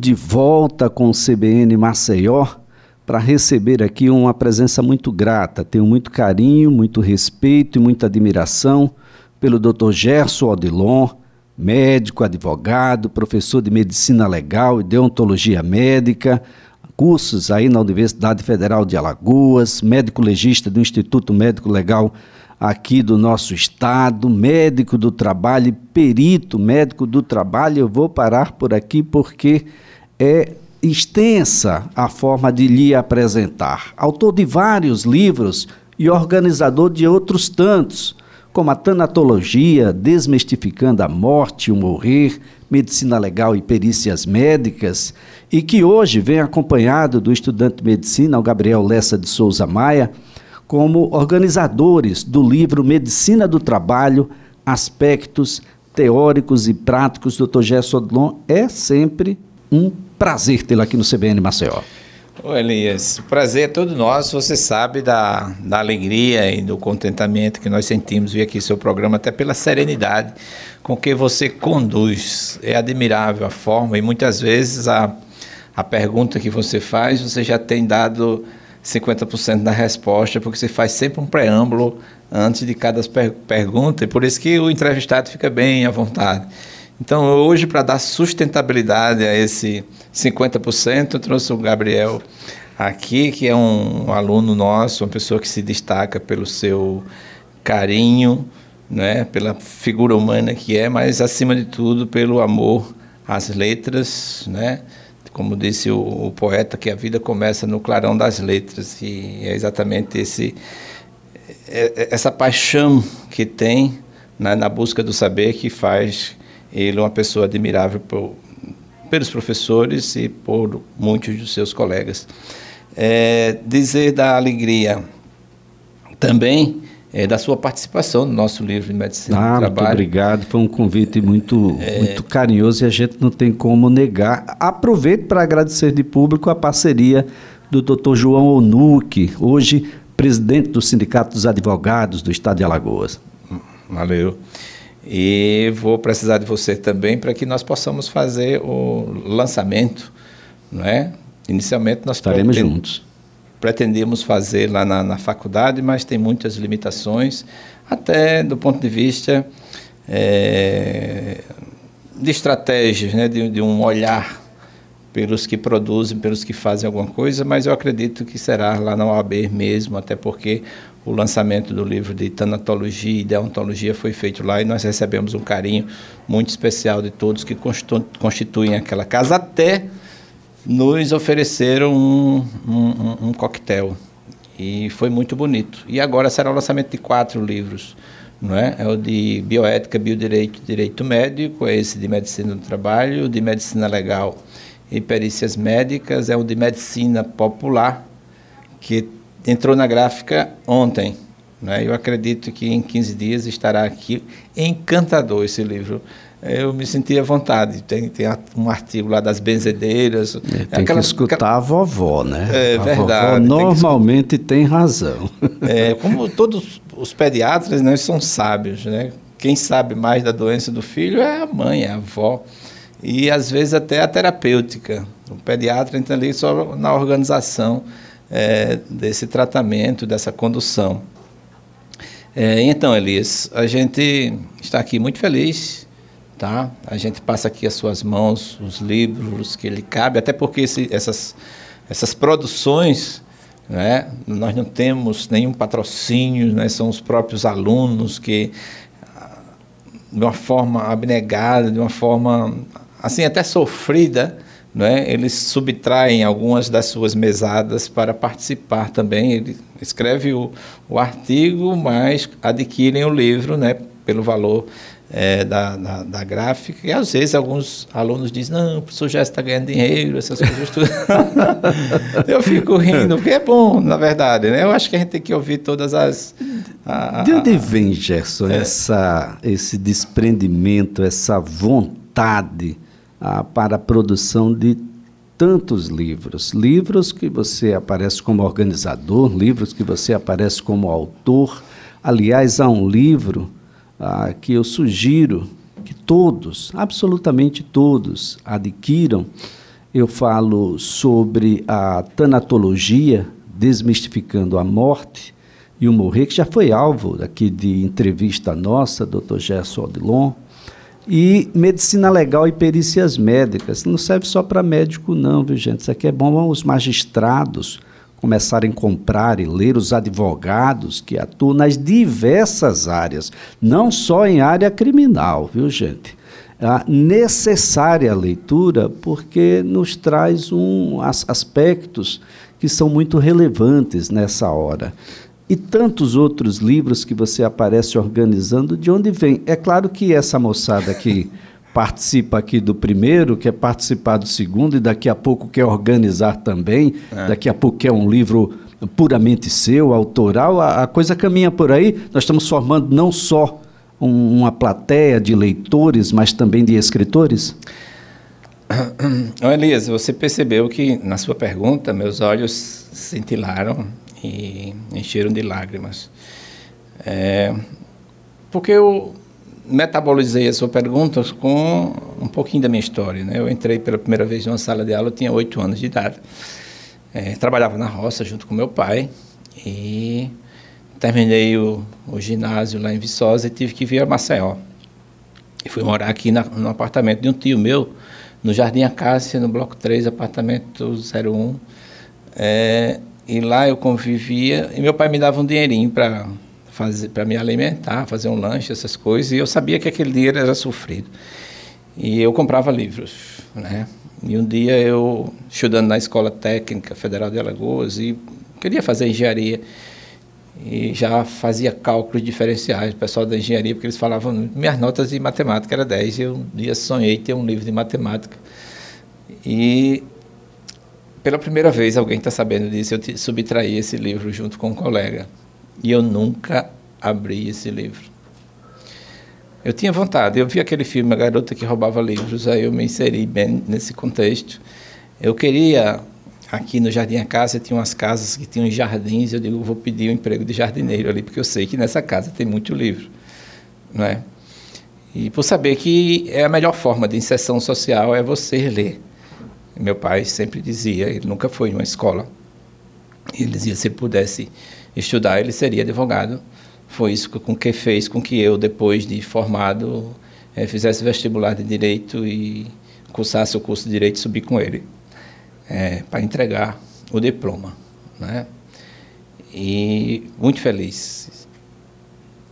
de volta com o CBN Maceió para receber aqui uma presença muito grata. Tenho muito carinho, muito respeito e muita admiração pelo Dr. Gerson Odilon, médico, advogado, professor de medicina legal e deontologia médica, cursos aí na Universidade Federal de Alagoas, médico legista do Instituto Médico Legal aqui do nosso estado, médico do trabalho, perito médico do trabalho. Eu vou parar por aqui porque é extensa a forma de lhe apresentar. Autor de vários livros e organizador de outros tantos, como a Tanatologia, Desmistificando a Morte o Morrer, Medicina Legal e Perícias Médicas, e que hoje vem acompanhado do estudante de medicina, o Gabriel Lessa de Souza Maia, como organizadores do livro Medicina do Trabalho, Aspectos Teóricos e Práticos, Dr. Gerson Odlon. É sempre um prazer tê-lo aqui no CBN Maceió. Ô Elias, prazer é todo nosso, você sabe da, da alegria e do contentamento que nós sentimos vir aqui seu programa, até pela serenidade com que você conduz. É admirável a forma e muitas vezes a, a pergunta que você faz, você já tem dado 50% da resposta, porque você faz sempre um preâmbulo antes de cada per pergunta, e por isso que o entrevistado fica bem à vontade. Então, hoje, para dar sustentabilidade a esse 50%, eu trouxe o Gabriel aqui, que é um aluno nosso, uma pessoa que se destaca pelo seu carinho, né, pela figura humana que é, mas, acima de tudo, pelo amor às letras, né, como disse o, o, poeta, que a vida começa no clarão das letras, e é exatamente esse, é, é, essa paixão que tem né, na busca do saber que faz ele uma pessoa admirável por, pelos professores e por muitos dos seus colegas. É, dizer da alegria também é, da sua participação no nosso livro de medicina ah, do trabalho. Muito obrigado, foi um convite muito, é... muito carinhoso e a gente não tem como negar. Aproveito para agradecer de público a parceria do Dr. João Onuque, hoje presidente do Sindicato dos Advogados do Estado de Alagoas. Valeu. E vou precisar de você também para que nós possamos fazer o lançamento, não é? Inicialmente nós estaremos juntos pretendíamos fazer lá na, na, faculdade, mas tem muitas limitações, até do ponto de vista é, de estratégias, né, de, de, um olhar pelos que produzem, pelos que fazem alguma coisa, mas eu acredito que será lá na OAB mesmo, até porque o lançamento do livro de tanatologia e deontologia foi feito lá e nós recebemos um carinho muito especial de todos que constituem aquela casa, até nos ofereceram um, um, um coquetel e foi muito bonito. E agora será o lançamento de quatro livros. Não é? é o de bioética, biodireito, direito médico, é esse de medicina do trabalho, de medicina legal e perícias médicas, é o de medicina popular, que entrou na gráfica ontem. Né? Eu acredito que em 15 dias estará aqui encantador esse livro eu me senti à vontade. Tem, tem um artigo lá das benzedeiras. É, tem aquela, que escutar aquela... a vovó, né? É a verdade. Vovó normalmente tem, tem razão. É, como todos os pediatras, né, são sábios, né? Quem sabe mais da doença do filho é a mãe, é a avó. E às vezes até a terapêutica. O pediatra entra ali só na organização é, desse tratamento, dessa condução. É, então, Elias, a gente está aqui muito feliz tá? A gente passa aqui as suas mãos, os livros que ele cabe, até porque esse, essas, essas produções, né? Nós não temos nenhum patrocínio, né? São os próprios alunos que, de uma forma abnegada, de uma forma, assim, até sofrida, né? eles subtraem algumas das suas mesadas para participar também. Ele escreve o, o artigo, mas adquirem o livro né? pelo valor é, da, da, da, gráfica, e às vezes alguns alunos dizem, não, o professor já está ganhando dinheiro, essas coisas tudo. eu fico rindo, porque é bom, na verdade, né? Eu acho que a gente tem que ouvir todas as... A, a, De onde vem, Gerson, é. essa, esse desprendimento, essa vontade a, para a produção de tantos livros? Livros que você aparece como organizador, livros que você aparece como autor. Aliás, há um livro ah, que eu sugiro que todos, absolutamente todos, adquiram, eu falo sobre a tanatologia, desmistificando a morte e o morrer, que já foi alvo aqui de entrevista nossa, Dr. Gerson Odilon. E medicina legal e perícias médicas. Não serve só para médico, não, viu, gente? Isso aqui é bom os magistrados começarem a comprar e ler os advogados que atuam nas diversas áreas, não só em área criminal, viu, gente? A necessária leitura porque nos traz um, as, aspectos que são muito relevantes nessa hora e tantos outros livros que você aparece organizando, de onde vem? É claro que essa moçada que participa aqui do primeiro, quer participar do segundo e daqui a pouco quer organizar também, é. daqui a pouco quer um livro puramente seu, autoral, a, a, coisa caminha por aí. Nós estamos formando não só um, uma plateia de leitores, mas também de escritores? Elias, você percebeu que na sua pergunta meus olhos cintilaram e encheram de lágrimas. É, porque eu metabolizei a sua pergunta com um pouquinho da minha história. Né? Eu entrei pela primeira vez numa sala de aula, eu tinha oito anos de idade. É, trabalhava na roça junto com meu pai e terminei o, o, ginásio lá em Viçosa e tive que vir a Maceió. E fui morar aqui na, no apartamento de um tio meu, no Jardim Acácia, no Bloco 3, apartamento 01. É, e lá eu convivia e meu pai me dava um dinheirinho para para me alimentar, fazer um lanche, essas coisas, e eu sabia que aquele dinheiro era sofrido. E eu comprava livros, né? E um dia eu estudando na Escola Técnica Federal de Alagoas e queria fazer engenharia e já fazia cálculos diferenciais, o pessoal da engenharia, porque eles falavam, minhas notas de matemática era 10, e eu um dia sonhei ter um livro de matemática. E pela primeira vez alguém está sabendo disso, eu subtraí esse livro junto com um colega. E eu nunca abri esse livro. Eu tinha vontade, eu vi aquele filme A Garota que Roubava Livros, aí eu me inseri bem nesse contexto. Eu queria, aqui no Jardim a Casa, tinha umas casas que tinham jardins, eu digo, vou pedir um emprego de jardineiro ali, porque eu sei que nessa casa tem muito livro, não é? E por saber que é a melhor forma de inserção social é você ler. Meu pai sempre dizia, ele nunca foi em uma escola. Ele dizia se ele pudesse estudar, ele seria advogado. Foi isso com que fez com que eu, depois de formado, é, fizesse vestibular de direito e cursasse o curso de direito e subir com ele é, para entregar o diploma, né? E muito feliz.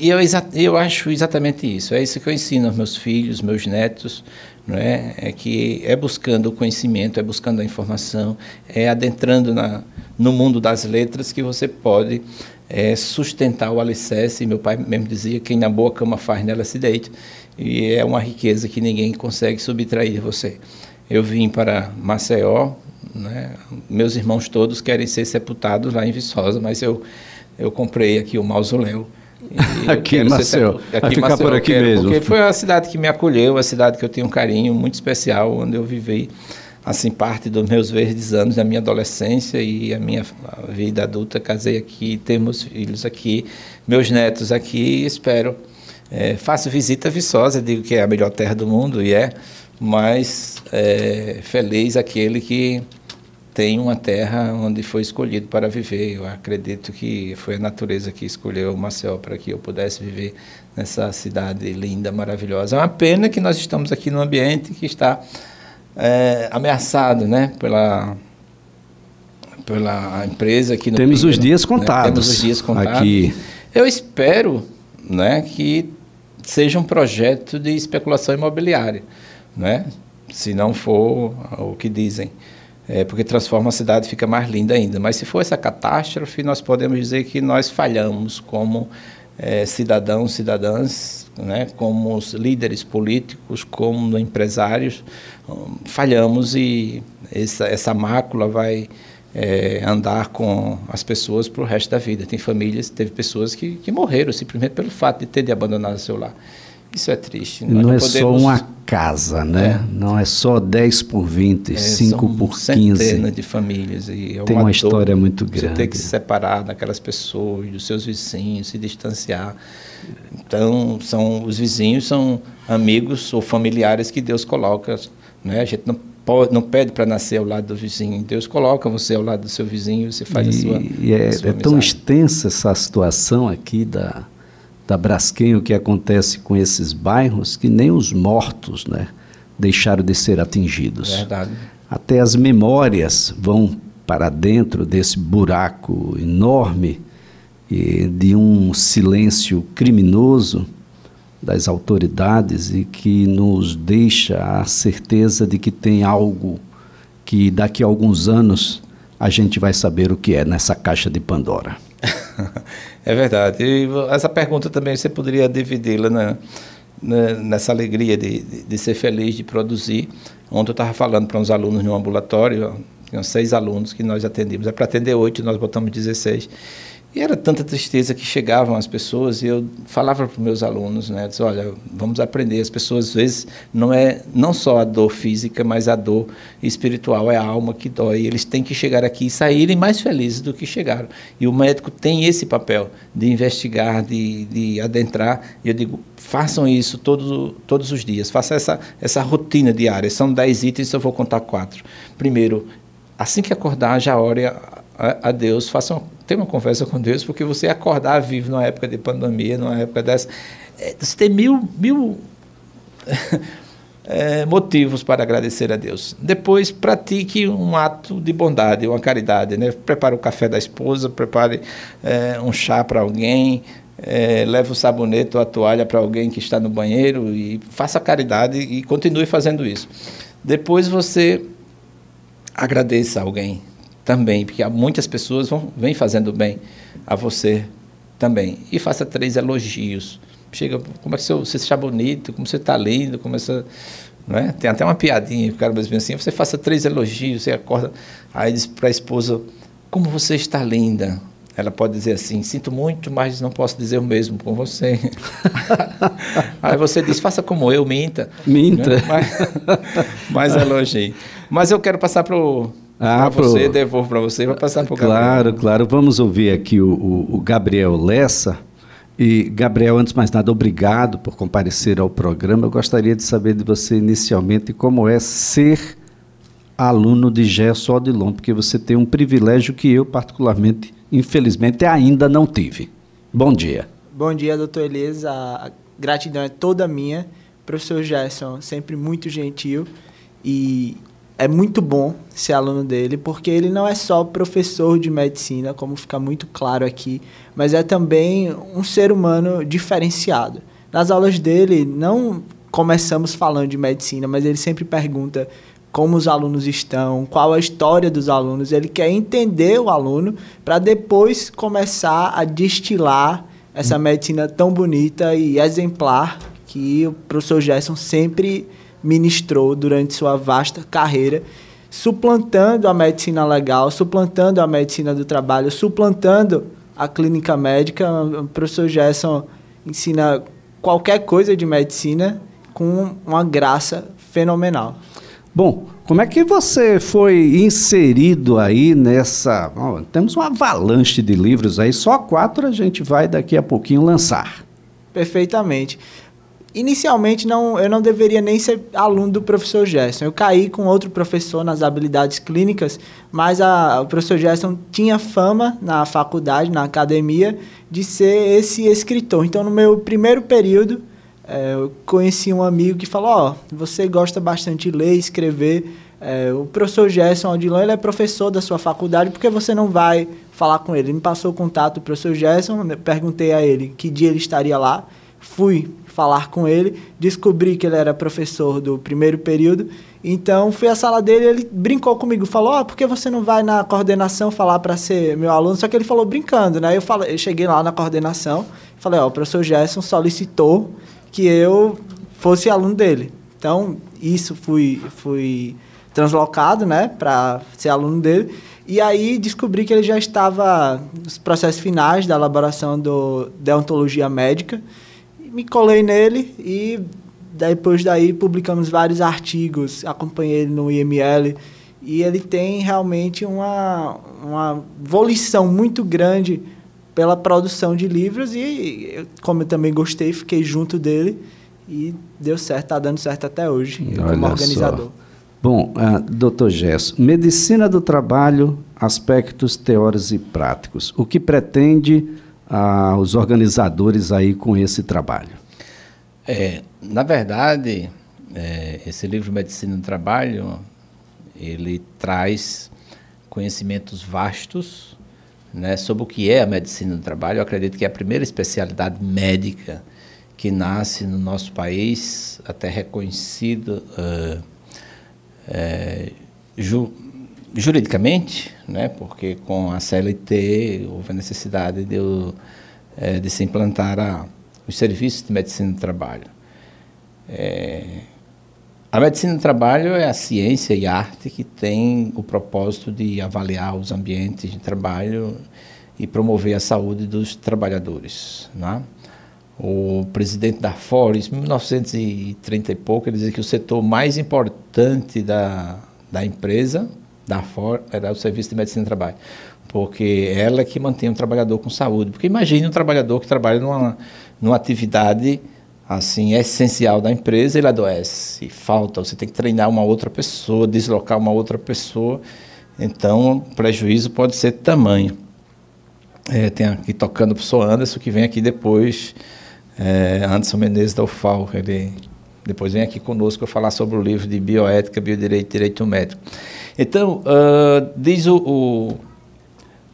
E eu, eu acho exatamente isso. É isso que eu ensino aos meus filhos, meus netos, não é? É que é buscando o conhecimento, é buscando a informação, é adentrando na, no mundo das letras que você pode é, sustentar o alicerce. Meu pai mesmo dizia: quem na boa cama faz, nela se deita. E é uma riqueza que ninguém consegue subtrair de você. Eu vim para Maceió, né? meus irmãos todos querem ser sepultados lá em Viçosa, mas eu, eu comprei aqui o mausoléu aqui nasceu. Aqui Vai ficar por aqui quero, mesmo. Porque foi a cidade que me acolheu, a cidade que eu tenho um carinho muito especial, onde eu vivi assim parte dos meus verdes anos da minha adolescência e a minha vida adulta casei aqui temos filhos aqui meus netos aqui espero é, faço visita a Viçosa digo que é a melhor terra do mundo e é mas é, feliz aquele que tem uma terra onde foi escolhido para viver. Eu acredito que foi a natureza que escolheu Maceió para que eu pudesse viver nessa cidade linda, maravilhosa. É uma pena que nós estamos aqui num ambiente que está é, ameaçado, né, pela pela empresa no Temos os dias contados. Né? Temos os dias contados. Aqui. Eu espero, né, que seja um projeto de especulação imobiliária, né? Se não for o que dizem é, porque transforma a cidade e fica mais linda ainda. Mas se for essa catástrofe, nós podemos dizer que nós falhamos como é, cidadãos, cidadãs, né, como líderes políticos, como empresários, falhamos e essa, essa mácula vai é, andar com as pessoas para o resto da vida. Tem famílias, teve pessoas que, que morreram simplesmente pelo fato de ter de o seu lar. Isso é triste. Nós não, é podemos... só uma casa, né? É. Não é só 10 por 20, é, 5 por 15. centenas de famílias. E é Tem uma, uma história muito grande. Você ter que se separar daquelas pessoas, dos seus vizinhos, se distanciar. Então, são, os vizinhos são amigos ou familiares que Deus coloca. Né? A gente não pode, não pede para nascer ao lado do vizinho. Deus coloca você ao lado do seu vizinho, você faz e, a sua. E é, sua é tão extensa essa situação aqui da, da Braskem, o que acontece com esses bairros, que nem os mortos né, deixaram de ser atingidos. Verdade. Até as memórias vão para dentro desse buraco enorme de um silêncio criminoso das autoridades e que nos deixa a certeza de que tem algo que daqui a alguns anos a gente vai saber o que é nessa caixa de Pandora. é verdade. E essa pergunta também você poderia dividi-la na, na, nessa alegria de, de, de, ser feliz, de produzir. Ontem eu estava falando para uns alunos no ambulatório, tinham seis alunos que nós atendemos. É para atender oito, nós botamos 16. E era tanta tristeza que chegavam as pessoas e eu falava para os meus alunos, né, disse, olha, vamos aprender. As pessoas às vezes não é não só a dor física, mas a dor espiritual é a alma que dói. Eles têm que chegar aqui e saírem mais felizes do que chegaram. E o médico tem esse papel de investigar, de, de adentrar. E eu digo, façam isso todos, todos os dias. Faça essa essa rotina diária. São dez itens, eu vou contar quatro. Primeiro, assim que acordar, já ore a, a Deus, faça uma ter uma conversa com Deus, porque você acordar vivo numa época de pandemia, numa época dessa, é, você tem mil, mil é, motivos para agradecer a Deus. Depois, pratique um ato de bondade, uma caridade. Né? Prepare o café da esposa, prepare é, um chá para alguém, é, leve o sabonete ou a toalha para alguém que está no banheiro e faça caridade e continue fazendo isso. Depois você agradeça alguém, também, porque muitas pessoas vão, vêm fazendo bem a você também. E faça três elogios. Chega, como é que você está bonito, como você está lindo, como essa, é? Tem até uma piadinha, o cara mesmo assim, você faça três elogios, você acorda, aí diz para a esposa, como você está linda. Ela pode dizer assim, sinto muito, mas não posso dizer o mesmo com você. aí você diz, faça como eu, minta. Minta. Né? Mas, mas elogie. Mas eu quero passar para o ah, para você, devolvo para você, vai passar para o Claro, Gabriel. claro. Vamos ouvir aqui o, o, o, Gabriel Lessa. E, Gabriel, antes de mais nada, obrigado por comparecer ao programa. Eu gostaria de saber de você inicialmente como é ser aluno de Gerson Odilon, porque você tem um privilégio que eu, particularmente, infelizmente, ainda não tive. Bom dia. Bom dia, doutor Elias. A gratidão é toda minha. Professor Gerson, sempre muito gentil. E é muito bom ser aluno dele, porque ele não é só professor de medicina, como fica muito claro aqui, mas é também um ser humano diferenciado. Nas aulas dele, não começamos falando de medicina, mas ele sempre pergunta como os alunos estão, qual a história dos alunos. Ele quer entender o aluno para depois começar a destilar essa medicina tão bonita e exemplar que o professor Gerson sempre ministrou durante sua vasta carreira, suplantando a medicina legal, suplantando a medicina do trabalho, suplantando a clínica médica. O professor Gerson ensina qualquer coisa de medicina com uma graça fenomenal. Bom, como é que você foi inserido aí nessa. Oh, temos uma avalanche de livros aí, só quatro a gente vai daqui a pouquinho lançar. Perfeitamente. Inicialmente, não, eu não deveria nem ser aluno do professor Gerson. Eu caí com outro professor nas habilidades clínicas, mas a, o professor Gerson tinha fama na faculdade, na academia, de ser esse escritor. Então, no meu primeiro período, é, eu conheci um amigo que falou: Ó, oh, você gosta bastante de ler, escrever. É, o professor Gerson Odilon ele é professor da sua faculdade, por que você não vai falar com ele? Ele me passou o contato do professor Gerson, perguntei a ele que dia ele estaria lá. Fui falar com ele, descobri que ele era professor do primeiro período, então fui à sala dele, ele brincou comigo, falou: "Ó, oh, por que você não vai na coordenação falar para ser meu aluno?" Só que ele falou brincando, né? Eu falei, eu cheguei lá na coordenação, falei: "Ó, oh, o professor Gerson solicitou que eu fosse aluno dele". Então, isso fui fui translocado, né, para ser aluno dele. E aí descobri que ele já estava nos processos finais da elaboração do deontologia médica me colei nele e depois daí publicamos vários artigos, acompanhei ele no IML e ele tem realmente uma, uma volição muito grande pela produção de livros e como eu também gostei, fiquei junto dele e deu certo, está dando certo até hoje Olha como organizador. Só. Bom, uh, doutor Gesso, medicina do trabalho, aspectos teóricos e práticos. O que pretende uh, os organizadores aí com esse trabalho? É, na verdade, é, esse livro Medicina do Trabalho, ele traz conhecimentos vastos né, sobre o que é a medicina do trabalho. Eu acredito que é a primeira especialidade médica que nasce no nosso país, até reconhecido uh, é, ju, juridicamente, né, porque com a CLT houve a necessidade de, é, de se implantar a, os serviços de medicina do trabalho. É, a medicina do trabalho é a ciência e arte que tem o propósito de avaliar os ambientes de trabalho e promover a saúde dos trabalhadores. Né? O presidente da Fores, em 1930 e pouco, ele dizia que o setor mais importante da, da empresa, da Ford, era o serviço de medicina do trabalho. Porque ela é que mantém o trabalhador com saúde. Porque imagine um trabalhador que trabalha numa, numa atividade assim essencial da empresa, ele adoece, falta, você tem que treinar uma outra pessoa, deslocar uma outra pessoa, então o prejuízo pode ser tamanho. É, tem aqui tocando o professor Anderson, que vem aqui depois, é, Anderson Menezes da UFAL, ele depois vem aqui conosco falar sobre o livro de Bioética, Biodireito e Direito Médico. Então, uh, diz o, o,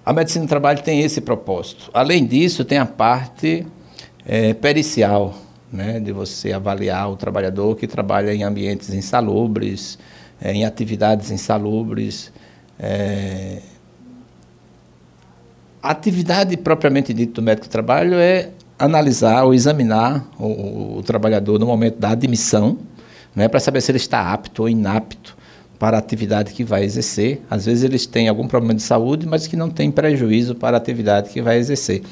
a medicina do trabalho tem esse propósito. Além disso, tem a parte é, pericial, né, de você avaliar o trabalhador que trabalha em ambientes insalubres, é, em atividades insalubres. É... A atividade propriamente dita do médico do trabalho é analisar ou examinar o, o trabalhador no momento da admissão, né, para saber se ele está apto ou inapto para a atividade que vai exercer. Às vezes eles têm algum problema de saúde, mas que não tem prejuízo para a atividade que vai exercer.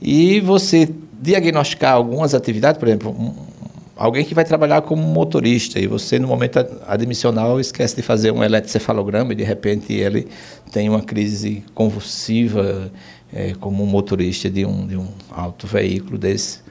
E você diagnosticar algumas atividades, por exemplo, um, alguém que vai trabalhar como motorista e você no momento admissional esquece de fazer um eletrocefalograma e de repente ele tem uma crise convulsiva é, como um motorista de um, de um auto veículo desse.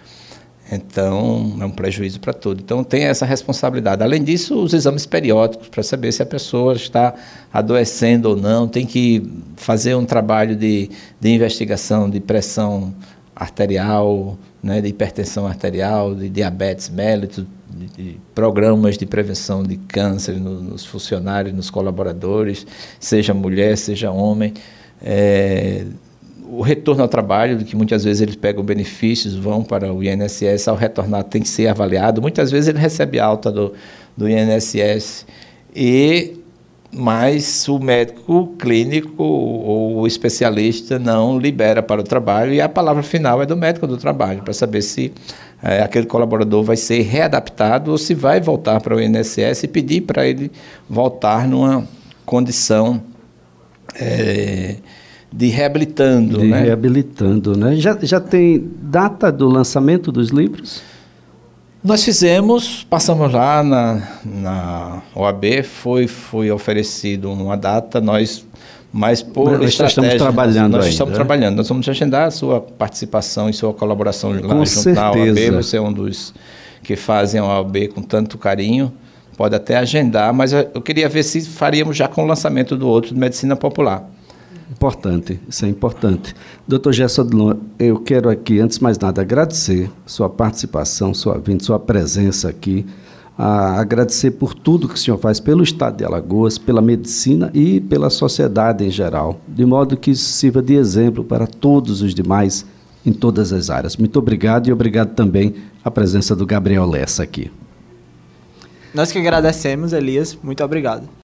Então, é um prejuízo para tudo. Então, tem essa responsabilidade. Além disso, os exames periódicos para saber se a pessoa está adoecendo ou não. Tem que fazer um trabalho de, de investigação de pressão arterial, né, de hipertensão arterial, de diabetes mellitus, de, de, programas de prevenção de câncer no, nos funcionários, nos colaboradores, seja mulher, seja homem. É, o retorno ao trabalho, que muitas vezes eles pegam benefícios, vão para o INSS, ao retornar tem que ser avaliado. Muitas vezes ele recebe alta do, do INSS e mas o médico clínico ou o especialista não libera para o trabalho e a palavra final é do médico do trabalho, para saber se é, aquele colaborador vai ser readaptado ou se vai voltar para o INSS e pedir para ele voltar numa condição é, de reabilitando. De né? reabilitando, né? Já, já tem data do lançamento dos livros? Nós fizemos, passamos lá na, na OAB, foi, foi oferecido uma data, nós, mas por nós estamos trabalhando nós, ainda, estamos né? trabalhando, nós vamos agendar a sua participação e sua colaboração lá Com junto à OAB, certeza. você é um dos que fazem a OAB com tanto carinho, pode até agendar, mas eu eu queria ver se faríamos já com o lançamento do outro de Medicina Popular. Importante, isso é importante. Doutor Gerson eu quero aqui, antes de mais nada, agradecer sua participação, sua vinda, sua presença aqui, a agradecer por tudo que o senhor faz pelo Estado de Alagoas, pela medicina e pela sociedade em geral, de modo que isso sirva de exemplo para todos os demais em todas as áreas. Muito obrigado e obrigado também a presença do Gabriel Lessa aqui. Nós que agradecemos, Elias. Muito obrigado.